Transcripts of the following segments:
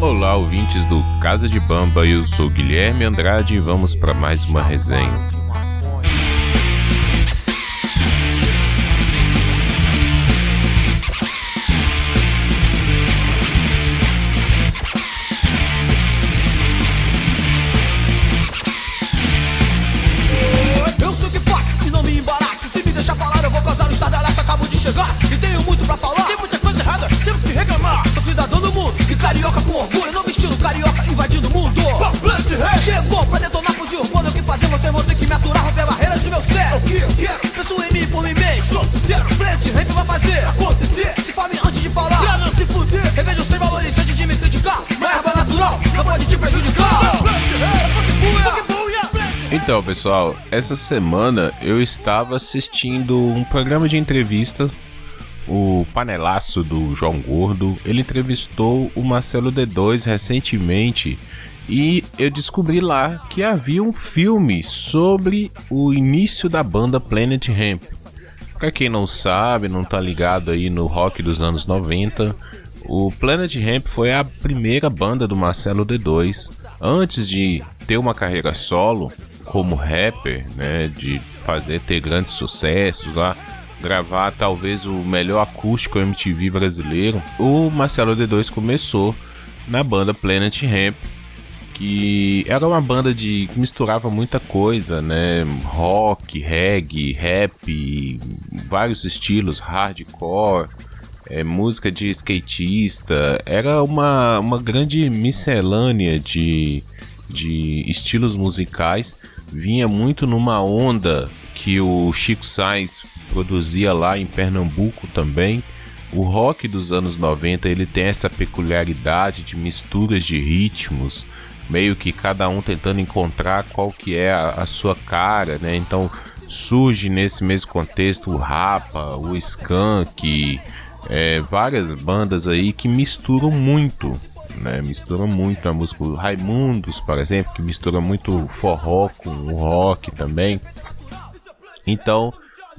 Olá, ouvintes do Casa de Bamba, eu sou Guilherme Andrade e vamos para mais uma resenha. Então, pessoal, essa semana eu estava assistindo um programa de entrevista, o panelaço do João Gordo. Ele entrevistou o Marcelo D2 recentemente e eu descobri lá que havia um filme sobre o início da banda Planet Hemp. Pra quem não sabe, não tá ligado aí no rock dos anos 90, o Planet Hemp foi a primeira banda do Marcelo D2. Antes de ter uma carreira solo como rapper, né, de fazer ter grandes sucessos lá, gravar talvez o melhor acústico MTV brasileiro, o Marcelo D2 começou na banda Planet Hemp, que era uma banda de que misturava muita coisa, né? Rock, reggae, rap, vários estilos, hardcore, é, música de skatista. Era uma, uma grande miscelânea de, de estilos musicais. Vinha muito numa onda que o Chico Sainz produzia lá em Pernambuco também. O rock dos anos 90 ele tem essa peculiaridade de misturas de ritmos, meio que cada um tentando encontrar qual que é a, a sua cara, né? Então surge nesse mesmo contexto o Rapa, o Skank, é, várias bandas aí que misturam muito, né? Misturam muito a música. O Raimundos, por exemplo, que mistura muito forró com o rock também. Então,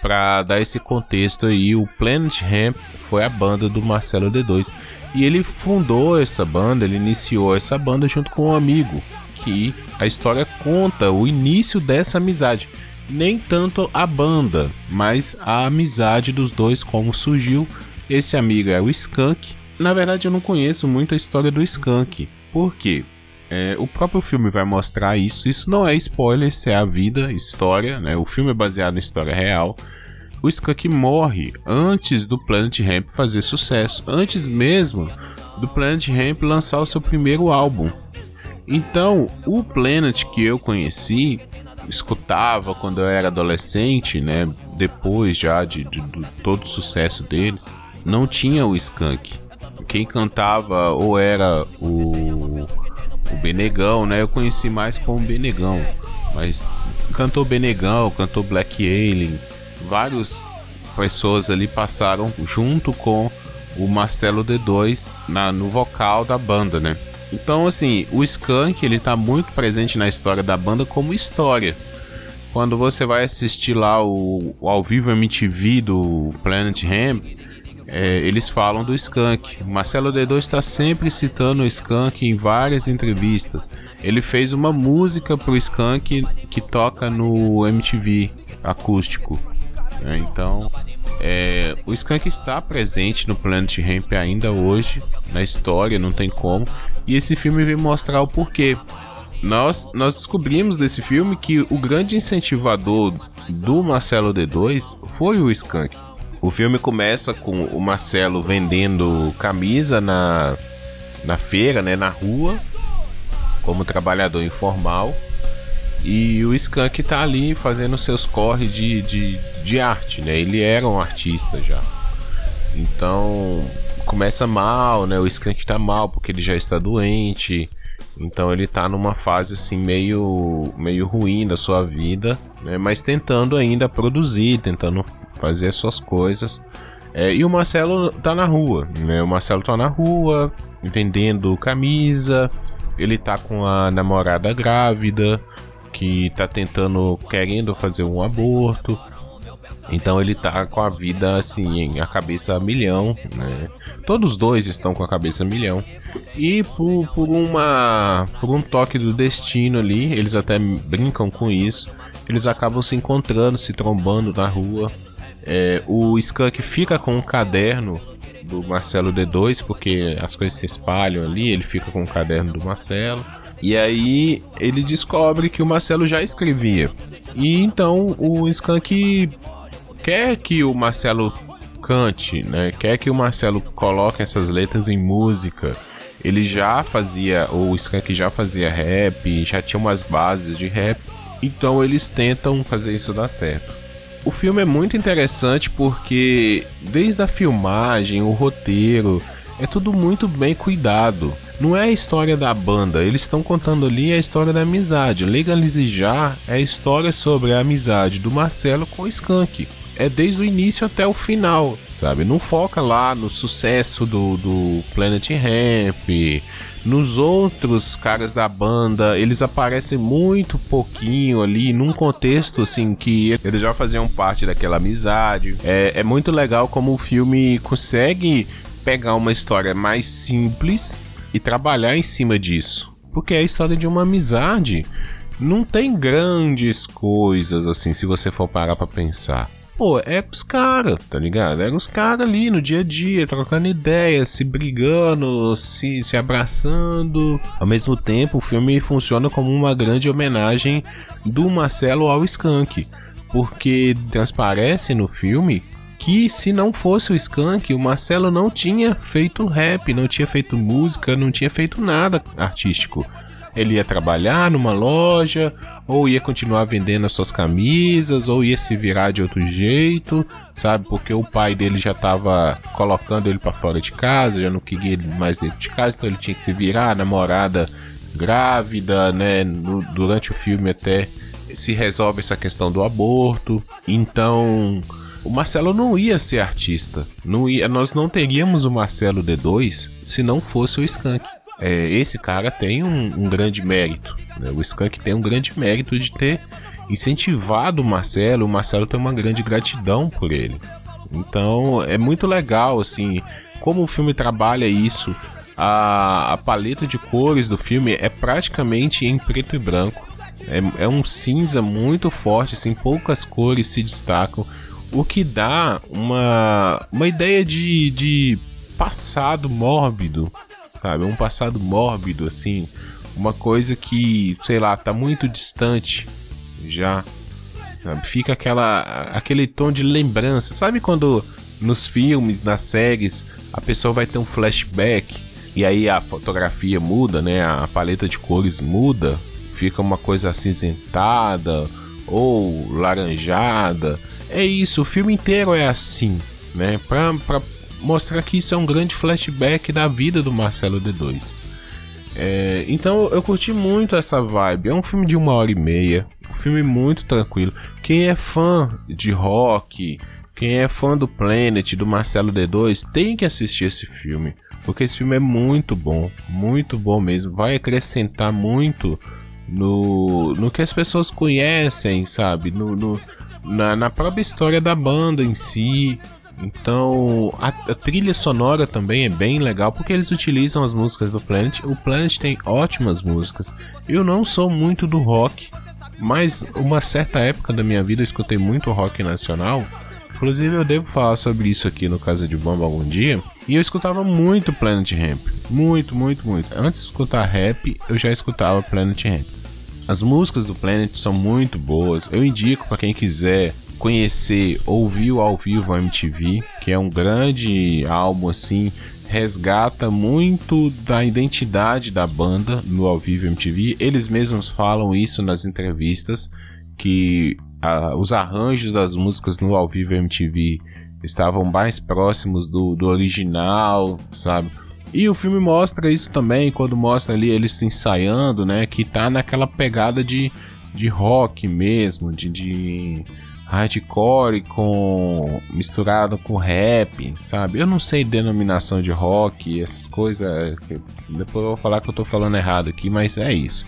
para dar esse contexto aí, o Planet Hemp foi a banda do Marcelo D2 e ele fundou essa banda, ele iniciou essa banda junto com um amigo, que a história conta o início dessa amizade. Nem tanto a banda, mas a amizade dos dois, como surgiu. Esse amigo é o Skank. Na verdade, eu não conheço muito a história do Skank. Por quê? É, o próprio filme vai mostrar isso. Isso não é spoiler, isso é a vida, história. Né? O filme é baseado em história real. O Skunk morre antes do Planet Hemp fazer sucesso, antes mesmo do Planet Hemp lançar o seu primeiro álbum. Então, o Planet que eu conheci, escutava quando eu era adolescente, né? Depois já de, de, de todo o sucesso deles, não tinha o Skunk. Quem cantava ou era o o Benegão, né? Eu conheci mais como Benegão, mas cantou Benegão, cantou Black Alien, várias pessoas ali passaram junto com o Marcelo D2 na, no vocal da banda, né? Então, assim, o Skank ele tá muito presente na história da banda como história. Quando você vai assistir lá o, o ao vivo MTV do Planet Hemp, é, eles falam do Skank. Marcelo D2 está sempre citando o Skank em várias entrevistas. Ele fez uma música pro Skank que toca no MTV acústico. É, então, é, o Skank está presente no Planet Ramp ainda hoje, na história, não tem como. E esse filme vem mostrar o porquê. Nós, nós descobrimos desse filme que o grande incentivador do Marcelo D2 foi o Skank. O filme começa com o Marcelo vendendo camisa na, na feira, né, na rua, como trabalhador informal. E o Skank tá ali fazendo seus corre de, de, de arte, né? Ele era um artista já. Então começa mal, né? O Skank tá mal porque ele já está doente. Então ele tá numa fase assim meio meio ruim da sua vida, né? Mas tentando ainda produzir, tentando fazer as suas coisas. É, e o Marcelo tá na rua, né? O Marcelo tá na rua vendendo camisa. Ele tá com a namorada grávida que tá tentando, querendo fazer um aborto. Então ele tá com a vida assim, a cabeça a milhão, né? Todos os dois estão com a cabeça a milhão. E por, por uma por um toque do destino ali, eles até brincam com isso. Eles acabam se encontrando, se trombando na rua. É, o Skunk fica com um caderno do Marcelo D2, porque as coisas se espalham ali, ele fica com o caderno do Marcelo. E aí ele descobre que o Marcelo já escrevia. E então o Skank quer que o Marcelo cante, né? Quer que o Marcelo coloque essas letras em música. Ele já fazia, o Skank já fazia rap, já tinha umas bases de rap. Então eles tentam fazer isso dar certo. O filme é muito interessante porque desde a filmagem, o roteiro, é tudo muito bem cuidado. Não é a história da banda, eles estão contando ali a história da amizade. Legalize já é a história sobre a amizade do Marcelo com o Skank. É desde o início até o final, sabe? Não foca lá no sucesso do, do Planet Ramp, nos outros caras da banda, eles aparecem muito pouquinho ali, num contexto assim que eles já faziam parte daquela amizade. É, é muito legal como o filme consegue pegar uma história mais simples e trabalhar em cima disso. Porque é a história de uma amizade. Não tem grandes coisas assim, se você for parar pra pensar. Pô, é os caras, tá ligado? É os caras ali no dia a dia, trocando ideias, se brigando, se, se abraçando. Ao mesmo tempo, o filme funciona como uma grande homenagem do Marcelo ao Skank. Porque transparece no filme que se não fosse o Skank, o Marcelo não tinha feito rap, não tinha feito música, não tinha feito nada artístico. Ele ia trabalhar numa loja, ou ia continuar vendendo as suas camisas, ou ia se virar de outro jeito, sabe? Porque o pai dele já estava colocando ele para fora de casa, já não queria ele mais dentro de casa, então ele tinha que se virar, a namorada grávida, né? Durante o filme até se resolve essa questão do aborto. Então, o Marcelo não ia ser artista. Não ia, nós não teríamos o Marcelo D2 se não fosse o Skank. É, esse cara tem um, um grande mérito. Né? O Skank tem um grande mérito de ter incentivado o Marcelo. O Marcelo tem uma grande gratidão por ele. Então é muito legal assim como o filme trabalha isso. A, a paleta de cores do filme é praticamente em preto e branco. É, é um cinza muito forte, assim, poucas cores se destacam o que dá uma, uma ideia de, de passado mórbido, sabe? Um passado mórbido, assim, uma coisa que, sei lá, tá muito distante já. Sabe? Fica aquela, aquele tom de lembrança. Sabe quando nos filmes, nas séries, a pessoa vai ter um flashback e aí a fotografia muda, né? A paleta de cores muda, fica uma coisa acinzentada ou laranjada. É isso, o filme inteiro é assim, né? Pra, pra mostrar que isso é um grande flashback da vida do Marcelo D2. É, então eu curti muito essa vibe. É um filme de uma hora e meia, um filme muito tranquilo. Quem é fã de rock, quem é fã do Planet, do Marcelo D2, tem que assistir esse filme. Porque esse filme é muito bom, muito bom mesmo. Vai acrescentar muito no, no que as pessoas conhecem, sabe? No, no, na, na própria história da banda em si. Então, a, a, trilha sonora também é bem legal porque eles utilizam as músicas do Planet. O Planet tem ótimas músicas. Eu não sou muito do rock, mas uma certa época da minha vida eu escutei muito rock nacional. Inclusive, eu devo falar sobre isso aqui no Casa de Bomba algum dia. E eu escutava muito Planet Ramp. Muito, muito, muito. Antes de escutar rap, eu já escutava Planet Ramp. As músicas do Planet são muito boas. Eu indico para quem quiser conhecer, ouvir o ao vivo a MTV, que é um grande álbum assim, resgata muito da identidade da banda no ao vivo MTV. Eles mesmos falam isso nas entrevistas que os arranjos das músicas no ao vivo MTV estavam mais próximos do, do original, sabe? E o filme mostra isso também, quando mostra ali eles ensaiando, né? Que tá naquela pegada de, de rock mesmo, de, de hardcore com misturado com rap, sabe? Eu não sei denominação de rock, essas coisas. É, depois eu vou falar que eu tô falando errado aqui, mas é isso.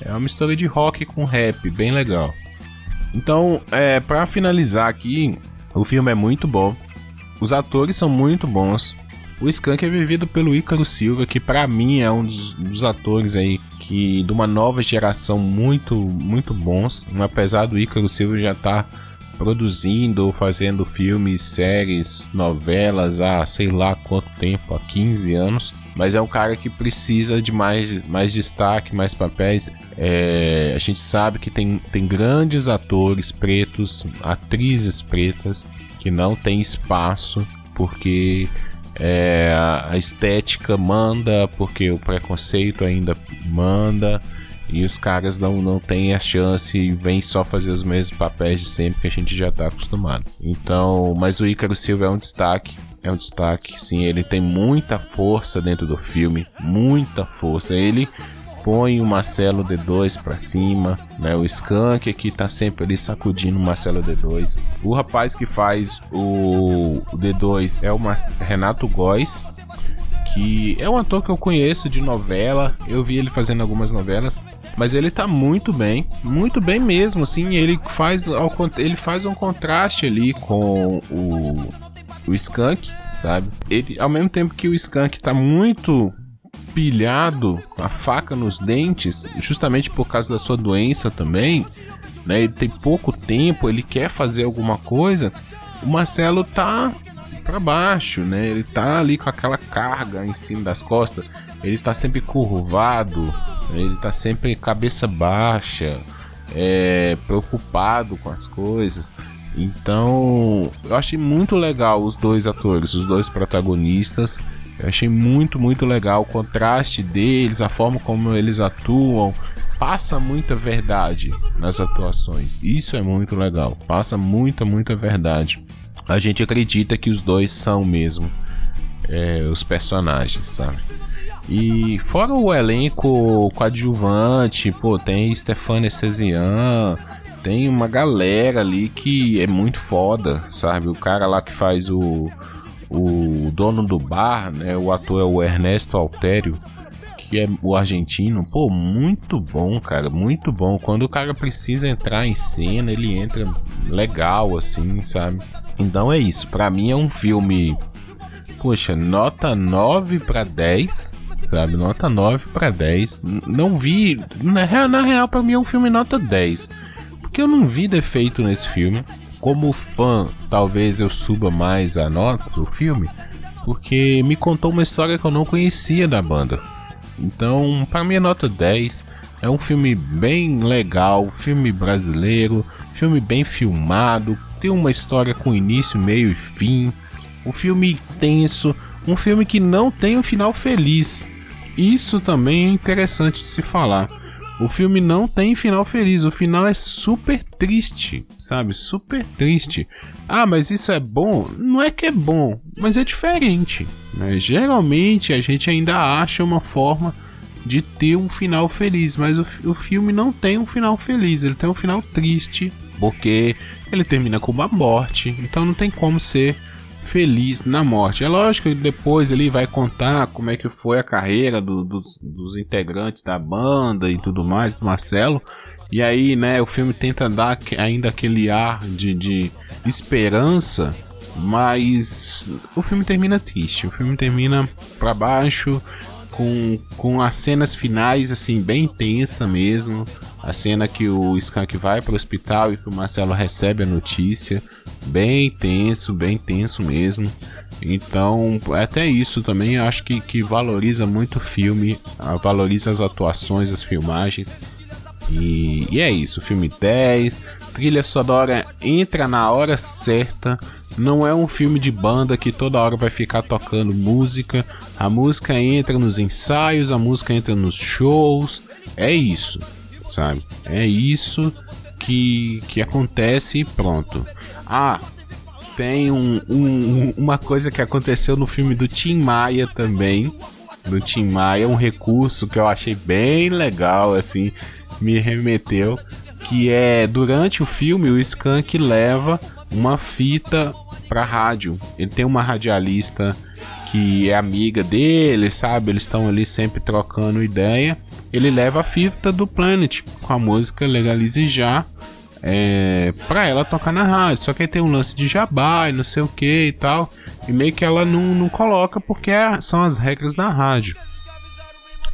É uma mistura de rock com rap, bem legal. Então, é, para finalizar aqui, o filme é muito bom. Os atores são muito bons. O Skunk é vivido pelo Ícaro Silva, que para mim é um dos, dos, atores aí que de uma nova geração muito muito bons. Apesar do Ícaro Silva já estar tá produzindo, fazendo filmes, séries, novelas há sei lá quanto tempo, há 15 anos. Mas é um cara que precisa de mais, mais destaque, mais papéis. É, a gente sabe que tem, tem grandes atores pretos, atrizes pretas, que não tem espaço porque é, a estética manda, porque o preconceito ainda manda. E os caras não, não têm a chance e vêm só fazer os mesmos papéis de sempre que a gente já tá acostumado. Então, mas o Ícaro Silva é um destaque. É um destaque, sim, ele tem muita força dentro do filme, muita força. Ele põe o Marcelo D2 para cima, né? O Skank aqui tá sempre ali sacudindo o Marcelo D2. O rapaz que faz o D2 é o Renato Góes, que é um ator que eu conheço de novela. Eu vi ele fazendo algumas novelas. Mas ele tá muito bem, muito bem mesmo, assim, ele faz, ele faz um contraste ali com o, o Skunk, sabe? Ele, ao mesmo tempo que o Skunk tá muito pilhado, a faca nos dentes, justamente por causa da sua doença também, né? Ele tem pouco tempo, ele quer fazer alguma coisa. O Marcelo tá para baixo, né? Ele tá ali com aquela carga em cima das costas. Ele tá sempre curvado, ele tá sempre cabeça baixa, é, preocupado com as coisas. Então, eu achei muito legal os dois atores, os dois protagonistas. Eu achei muito, muito legal o contraste deles, a forma como eles atuam. Passa muita verdade nas atuações. Isso é muito legal. Passa muita, muita verdade. A gente acredita que os dois são mesmo é, os personagens, sabe? E fora o elenco coadjuvante, pô, tem Stefania Cesian, tem uma galera ali que é muito foda, sabe? O cara lá que faz o, o dono do bar, né? O ator é o Ernesto Altério, que é o argentino. Pô, muito bom, cara, muito bom. Quando o cara precisa entrar em cena, ele entra legal, assim, sabe? Então é isso. Para mim é um filme, poxa, nota 9 para 10 sabe? Nota 9 para 10. Não vi. Na real, na real para mim é um filme nota 10. Porque eu não vi defeito nesse filme. Como fã, talvez eu suba mais a nota do filme. Porque me contou uma história que eu não conhecia da banda. Então, para mim é nota 10. É um filme bem legal, filme brasileiro, filme bem filmado, tem uma história com início, meio e fim. Um filme tenso, um filme que não tem um final feliz. Isso também é interessante de se falar. O filme não tem final feliz, o final é super triste, sabe? Super triste. Ah, mas isso é bom? Não é que é bom, mas é diferente. Né? Geralmente a gente ainda acha uma forma de ter um final feliz, mas o, o filme não tem um final feliz, ele tem um final triste, porque ele termina com uma morte, então não tem como ser feliz na morte. É lógico que depois ele vai contar como é que foi a carreira do, dos, dos, integrantes da banda e tudo mais, do Marcelo. E aí, né, o filme tenta dar ainda aquele ar de, de esperança, mas o filme termina triste. O filme termina para baixo, com, com as cenas finais, assim, bem tensa mesmo. A cena que o Skank vai para o hospital e que o Marcelo recebe a notícia. Bem tenso, bem tenso mesmo. Então, até isso também eu acho que, que valoriza muito o filme, valoriza as atuações, as filmagens. E, e é isso, filme 10, trilha sonora entra na hora certa. Não é um filme de banda que toda hora vai ficar tocando música. A música entra nos ensaios, a música entra nos shows. É isso sabe? É isso que, que acontece e pronto. Ah, tem um, um, uma coisa que aconteceu no filme do Tim Maia também. Do Tim Maia, um recurso que eu achei bem legal, assim, me remeteu. Que é durante o filme o Skank leva uma fita pra rádio. Ele tem uma radialista que é amiga dele, sabe? Eles estão ali sempre trocando ideia ele leva a fita do Planet com a música Legalize Já. é, pra ela tocar na rádio. Só que aí tem um lance de jabá e não sei o que e tal. E meio que ela não, não coloca porque é, são as regras da rádio.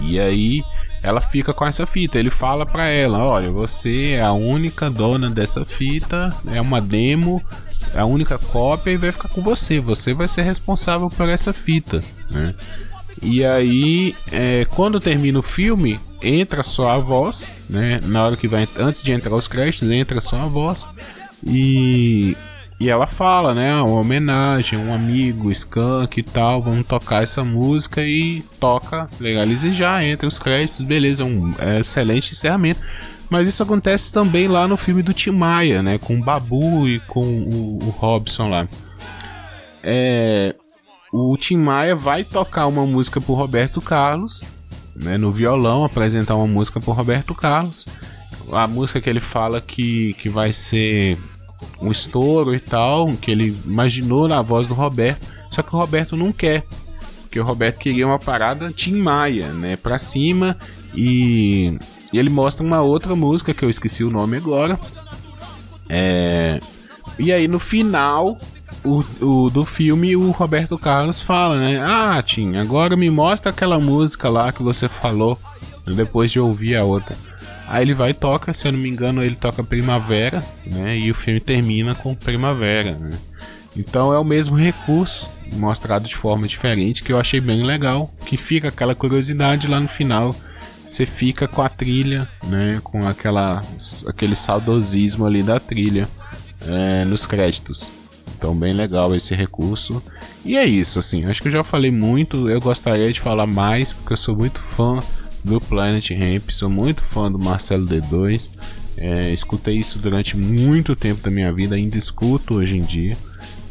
E aí ela fica com essa fita. Ele fala pra ela: Olha, você é a única dona dessa fita, é uma demo, é a única cópia e vai ficar com você. Você vai ser responsável por essa fita, né? E aí, é, quando termina o filme, entra só a voz, né? Na hora que vai, antes de entrar os créditos, entra só a voz e e ela fala, né? Uma homenagem, um amigo, skunk e tal. Vamos tocar essa música e toca, legaliza já, entra os créditos, beleza, um é, excelente encerramento. Mas isso acontece também lá no filme do Tim Maia, né? Com o Babu e com o, o Robson lá. É, o Tim Maia vai tocar uma música pro Roberto Carlos, né? No violão, apresentar uma música pro Roberto Carlos. A música que ele fala que, que vai ser um estouro e tal, que ele imaginou na voz do Roberto, só que o Roberto não quer, porque o Roberto queria uma parada Tim Maia, né, pra cima, e, e ele mostra uma outra música que eu esqueci o nome agora, é, e aí no final o, o, do filme o Roberto Carlos fala, né, ah Tim, agora me mostra aquela música lá que você falou, depois de ouvir a outra. Aí ele vai e toca, se eu não me engano, ele toca Primavera, né? E o filme termina com Primavera, né? Então é o mesmo recurso, mostrado de forma diferente, que eu achei bem legal, que fica aquela curiosidade lá no final. Você fica com a trilha, né? Com aquela, aquele saudosismo ali da trilha é, nos créditos. Então, bem legal esse recurso. E é isso, assim. Acho que eu já falei muito. Eu gostaria de falar mais, porque eu sou muito fã do Planet Ramp. Sou muito fã do Marcelo D2. É, escutei isso durante muito tempo da minha vida, ainda escuto hoje em dia.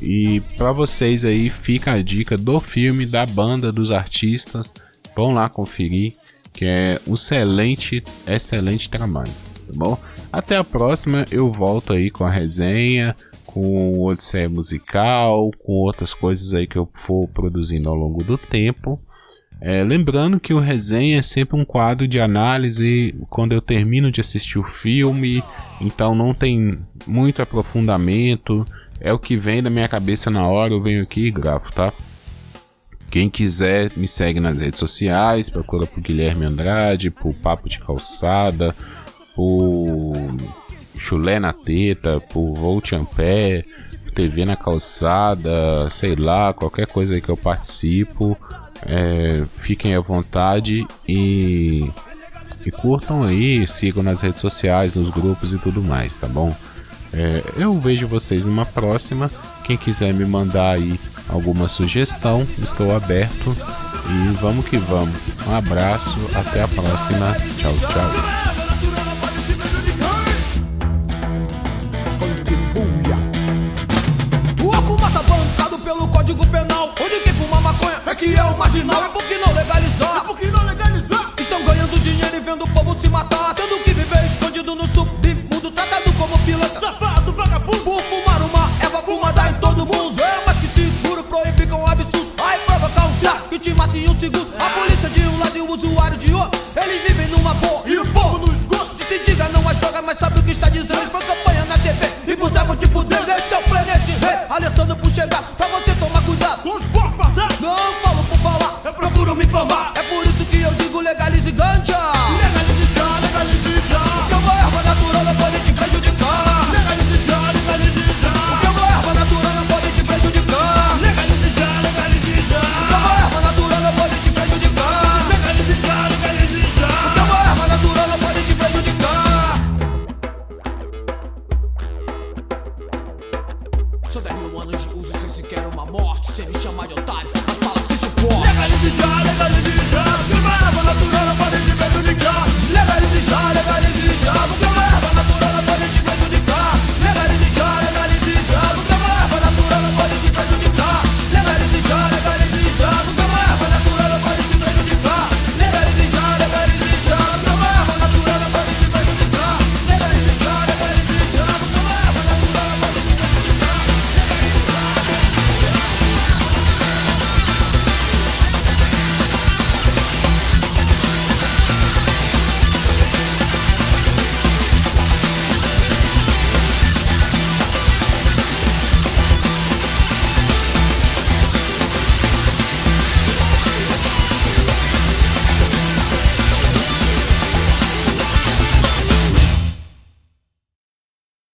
E para vocês aí fica a dica do filme, da banda, dos artistas. Vão lá conferir, que é um excelente, excelente trabalho, tá bom? Até a próxima, eu volto aí com a resenha, com Odisseia musical, com outras coisas aí que eu for produzindo ao longo do tempo. É, lembrando que o resenha é sempre um quadro de análise quando eu termino de assistir o filme, então não tem muito aprofundamento, é o que vem da minha cabeça na hora, eu venho aqui e gravo, tá? Quem quiser me segue nas redes sociais, procura por Guilherme Andrade, por Papo de Calçada, por Chulé na Teta, por Volt Ampé, TV na Calçada, sei lá, qualquer coisa que eu participo. É, fiquem à vontade e, e curtam aí, sigam nas redes sociais, nos grupos e tudo mais, tá bom? É, eu vejo vocês numa próxima. Quem quiser me mandar aí alguma sugestão, estou aberto. E vamos que vamos. Um abraço, até a próxima. Tchau, tchau. Vendo o povo se matar.